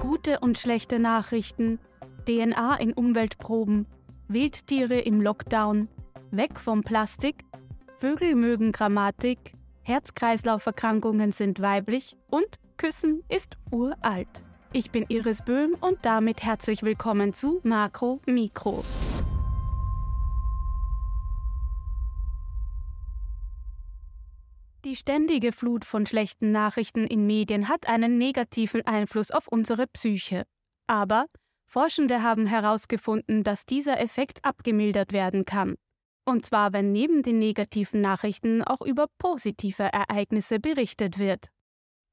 Gute und schlechte Nachrichten, DNA in Umweltproben, Wildtiere im Lockdown, weg vom Plastik, Vögel mögen Grammatik, Herz-Kreislauf-Erkrankungen sind weiblich. Und Küssen ist uralt. Ich bin Iris Böhm und damit herzlich willkommen zu Makro Mikro. Die ständige Flut von schlechten Nachrichten in Medien hat einen negativen Einfluss auf unsere Psyche. Aber Forschende haben herausgefunden, dass dieser Effekt abgemildert werden kann. Und zwar, wenn neben den negativen Nachrichten auch über positive Ereignisse berichtet wird.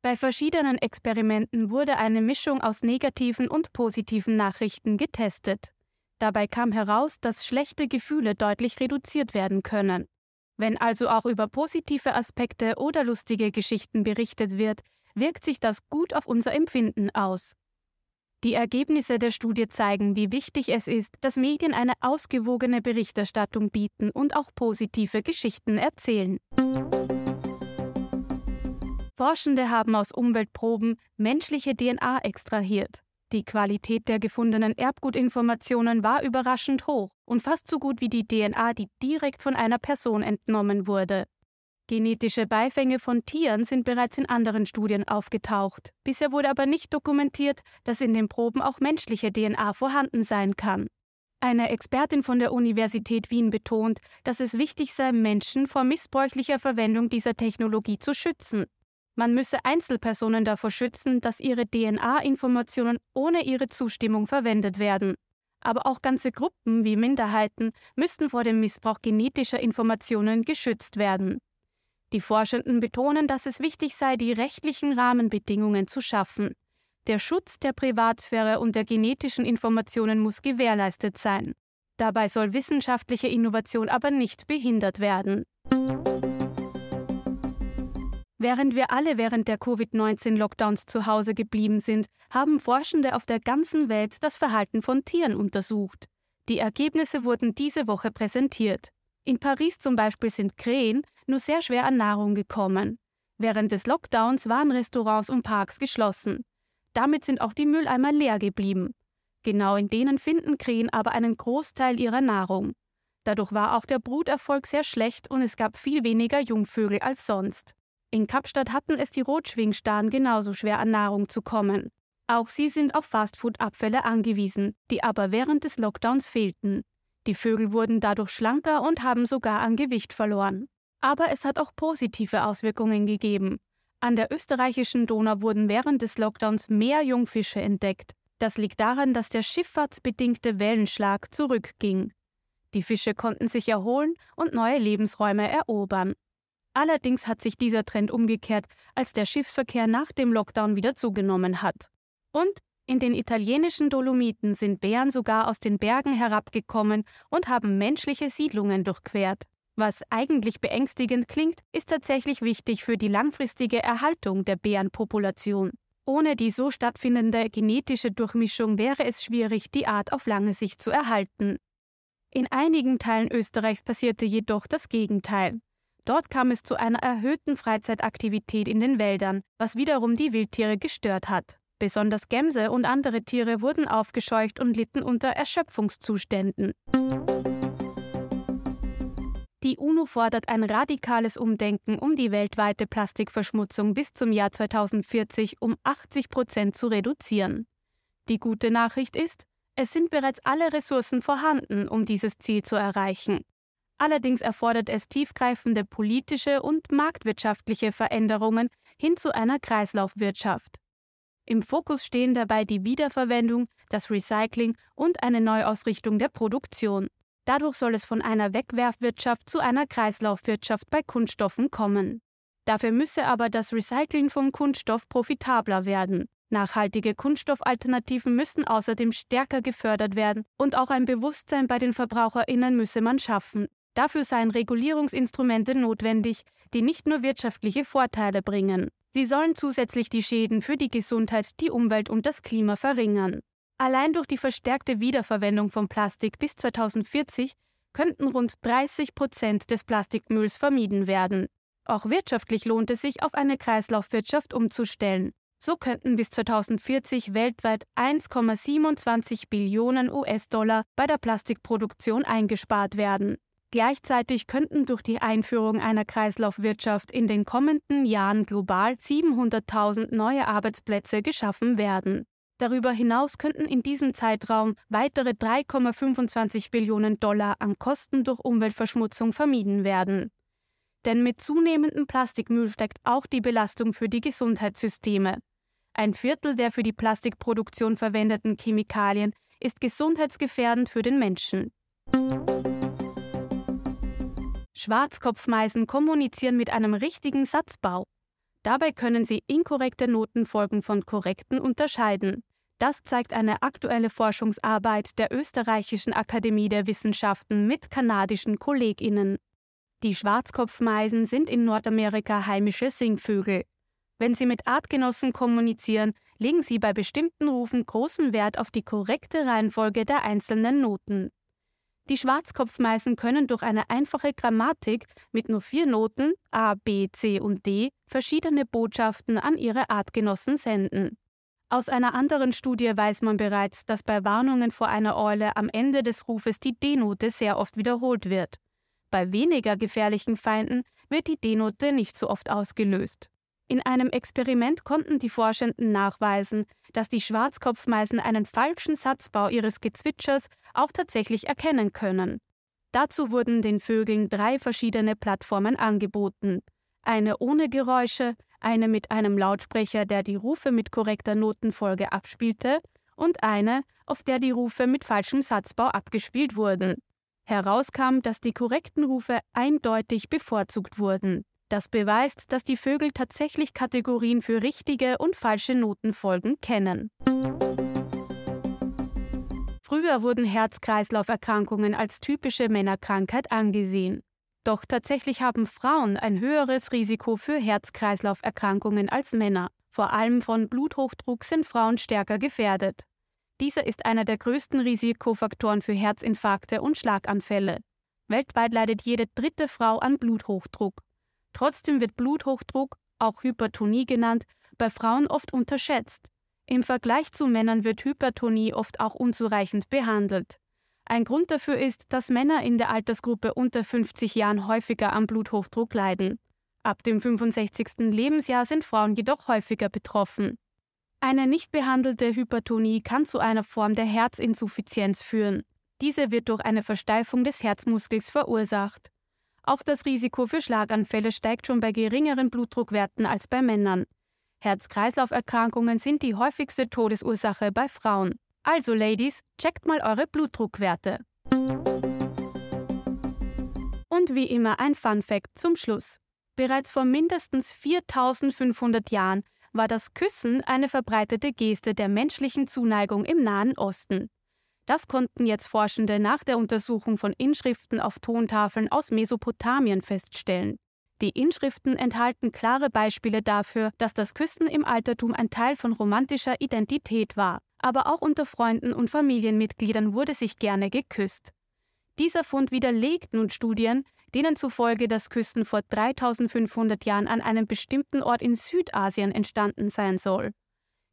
Bei verschiedenen Experimenten wurde eine Mischung aus negativen und positiven Nachrichten getestet. Dabei kam heraus, dass schlechte Gefühle deutlich reduziert werden können. Wenn also auch über positive Aspekte oder lustige Geschichten berichtet wird, wirkt sich das gut auf unser Empfinden aus. Die Ergebnisse der Studie zeigen, wie wichtig es ist, dass Medien eine ausgewogene Berichterstattung bieten und auch positive Geschichten erzählen. Forschende haben aus Umweltproben menschliche DNA extrahiert. Die Qualität der gefundenen Erbgutinformationen war überraschend hoch und fast so gut wie die DNA, die direkt von einer Person entnommen wurde. Genetische Beifänge von Tieren sind bereits in anderen Studien aufgetaucht. Bisher wurde aber nicht dokumentiert, dass in den Proben auch menschliche DNA vorhanden sein kann. Eine Expertin von der Universität Wien betont, dass es wichtig sei, Menschen vor missbräuchlicher Verwendung dieser Technologie zu schützen. Man müsse Einzelpersonen davor schützen, dass ihre DNA-Informationen ohne ihre Zustimmung verwendet werden. Aber auch ganze Gruppen wie Minderheiten müssten vor dem Missbrauch genetischer Informationen geschützt werden. Die Forschenden betonen, dass es wichtig sei, die rechtlichen Rahmenbedingungen zu schaffen. Der Schutz der Privatsphäre und der genetischen Informationen muss gewährleistet sein. Dabei soll wissenschaftliche Innovation aber nicht behindert werden. Während wir alle während der Covid-19-Lockdowns zu Hause geblieben sind, haben Forschende auf der ganzen Welt das Verhalten von Tieren untersucht. Die Ergebnisse wurden diese Woche präsentiert. In Paris zum Beispiel sind Krähen nur sehr schwer an Nahrung gekommen. Während des Lockdowns waren Restaurants und Parks geschlossen. Damit sind auch die Mülleimer leer geblieben. Genau in denen finden Krähen aber einen Großteil ihrer Nahrung. Dadurch war auch der Bruterfolg sehr schlecht und es gab viel weniger Jungvögel als sonst. In Kapstadt hatten es die Rotschwingstarren genauso schwer an Nahrung zu kommen. Auch sie sind auf Fastfood-Abfälle angewiesen, die aber während des Lockdowns fehlten. Die Vögel wurden dadurch schlanker und haben sogar an Gewicht verloren. Aber es hat auch positive Auswirkungen gegeben. An der österreichischen Donau wurden während des Lockdowns mehr Jungfische entdeckt. Das liegt daran, dass der schifffahrtsbedingte Wellenschlag zurückging. Die Fische konnten sich erholen und neue Lebensräume erobern. Allerdings hat sich dieser Trend umgekehrt, als der Schiffsverkehr nach dem Lockdown wieder zugenommen hat. Und in den italienischen Dolomiten sind Bären sogar aus den Bergen herabgekommen und haben menschliche Siedlungen durchquert. Was eigentlich beängstigend klingt, ist tatsächlich wichtig für die langfristige Erhaltung der Bärenpopulation. Ohne die so stattfindende genetische Durchmischung wäre es schwierig, die Art auf lange Sicht zu erhalten. In einigen Teilen Österreichs passierte jedoch das Gegenteil. Dort kam es zu einer erhöhten Freizeitaktivität in den Wäldern, was wiederum die Wildtiere gestört hat. Besonders Gämse und andere Tiere wurden aufgescheucht und litten unter Erschöpfungszuständen. Die UNO fordert ein radikales Umdenken, um die weltweite Plastikverschmutzung bis zum Jahr 2040 um 80 Prozent zu reduzieren. Die gute Nachricht ist, es sind bereits alle Ressourcen vorhanden, um dieses Ziel zu erreichen. Allerdings erfordert es tiefgreifende politische und marktwirtschaftliche Veränderungen hin zu einer Kreislaufwirtschaft. Im Fokus stehen dabei die Wiederverwendung, das Recycling und eine Neuausrichtung der Produktion. Dadurch soll es von einer Wegwerfwirtschaft zu einer Kreislaufwirtschaft bei Kunststoffen kommen. Dafür müsse aber das Recycling von Kunststoff profitabler werden. Nachhaltige Kunststoffalternativen müssen außerdem stärker gefördert werden und auch ein Bewusstsein bei den Verbraucherinnen müsse man schaffen. Dafür seien Regulierungsinstrumente notwendig, die nicht nur wirtschaftliche Vorteile bringen. Sie sollen zusätzlich die Schäden für die Gesundheit, die Umwelt und das Klima verringern. Allein durch die verstärkte Wiederverwendung von Plastik bis 2040 könnten rund 30 Prozent des Plastikmülls vermieden werden. Auch wirtschaftlich lohnt es sich, auf eine Kreislaufwirtschaft umzustellen. So könnten bis 2040 weltweit 1,27 Billionen US-Dollar bei der Plastikproduktion eingespart werden. Gleichzeitig könnten durch die Einführung einer Kreislaufwirtschaft in den kommenden Jahren global 700.000 neue Arbeitsplätze geschaffen werden. Darüber hinaus könnten in diesem Zeitraum weitere 3,25 Billionen Dollar an Kosten durch Umweltverschmutzung vermieden werden. Denn mit zunehmendem Plastikmüll steckt auch die Belastung für die Gesundheitssysteme. Ein Viertel der für die Plastikproduktion verwendeten Chemikalien ist gesundheitsgefährdend für den Menschen. Schwarzkopfmeisen kommunizieren mit einem richtigen Satzbau. Dabei können sie inkorrekte Notenfolgen von korrekten unterscheiden. Das zeigt eine aktuelle Forschungsarbeit der Österreichischen Akademie der Wissenschaften mit kanadischen Kolleginnen. Die Schwarzkopfmeisen sind in Nordamerika heimische Singvögel. Wenn sie mit Artgenossen kommunizieren, legen sie bei bestimmten Rufen großen Wert auf die korrekte Reihenfolge der einzelnen Noten. Die Schwarzkopfmeisen können durch eine einfache Grammatik mit nur vier Noten A, B, C und D verschiedene Botschaften an ihre Artgenossen senden. Aus einer anderen Studie weiß man bereits, dass bei Warnungen vor einer Eule am Ende des Rufes die D-Note sehr oft wiederholt wird. Bei weniger gefährlichen Feinden wird die D-Note nicht so oft ausgelöst. In einem Experiment konnten die Forschenden nachweisen, dass die Schwarzkopfmeisen einen falschen Satzbau ihres Gezwitschers auch tatsächlich erkennen können. Dazu wurden den Vögeln drei verschiedene Plattformen angeboten. Eine ohne Geräusche, eine mit einem Lautsprecher, der die Rufe mit korrekter Notenfolge abspielte, und eine, auf der die Rufe mit falschem Satzbau abgespielt wurden. Herauskam, dass die korrekten Rufe eindeutig bevorzugt wurden. Das beweist, dass die Vögel tatsächlich Kategorien für richtige und falsche Notenfolgen kennen. Früher wurden Herz-Kreislauf-Erkrankungen als typische Männerkrankheit angesehen. Doch tatsächlich haben Frauen ein höheres Risiko für Herz-Kreislauf-Erkrankungen als Männer. Vor allem von Bluthochdruck sind Frauen stärker gefährdet. Dieser ist einer der größten Risikofaktoren für Herzinfarkte und Schlaganfälle. Weltweit leidet jede dritte Frau an Bluthochdruck. Trotzdem wird Bluthochdruck, auch Hypertonie genannt, bei Frauen oft unterschätzt. Im Vergleich zu Männern wird Hypertonie oft auch unzureichend behandelt. Ein Grund dafür ist, dass Männer in der Altersgruppe unter 50 Jahren häufiger am Bluthochdruck leiden. Ab dem 65. Lebensjahr sind Frauen jedoch häufiger betroffen. Eine nicht behandelte Hypertonie kann zu einer Form der Herzinsuffizienz führen. Diese wird durch eine Versteifung des Herzmuskels verursacht. Auch das Risiko für Schlaganfälle steigt schon bei geringeren Blutdruckwerten als bei Männern. Herz-Kreislauf-Erkrankungen sind die häufigste Todesursache bei Frauen. Also Ladies, checkt mal eure Blutdruckwerte. Und wie immer ein Fun Fact zum Schluss. Bereits vor mindestens 4500 Jahren war das Küssen eine verbreitete Geste der menschlichen Zuneigung im Nahen Osten. Das konnten jetzt Forschende nach der Untersuchung von Inschriften auf Tontafeln aus Mesopotamien feststellen. Die Inschriften enthalten klare Beispiele dafür, dass das Küssen im Altertum ein Teil von romantischer Identität war aber auch unter Freunden und Familienmitgliedern wurde sich gerne geküsst. Dieser Fund widerlegt nun Studien, denen zufolge das Küssen vor 3500 Jahren an einem bestimmten Ort in Südasien entstanden sein soll.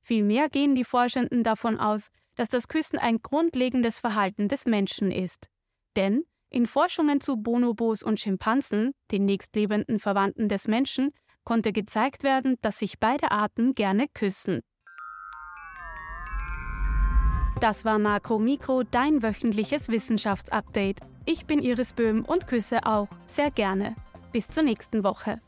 Vielmehr gehen die Forschenden davon aus, dass das Küssen ein grundlegendes Verhalten des Menschen ist. Denn in Forschungen zu Bonobos und Schimpansen, den nächstlebenden Verwandten des Menschen, konnte gezeigt werden, dass sich beide Arten gerne küssen. Das war Makro Mikro, dein wöchentliches Wissenschaftsupdate. Ich bin Iris Böhm und küsse auch sehr gerne. Bis zur nächsten Woche.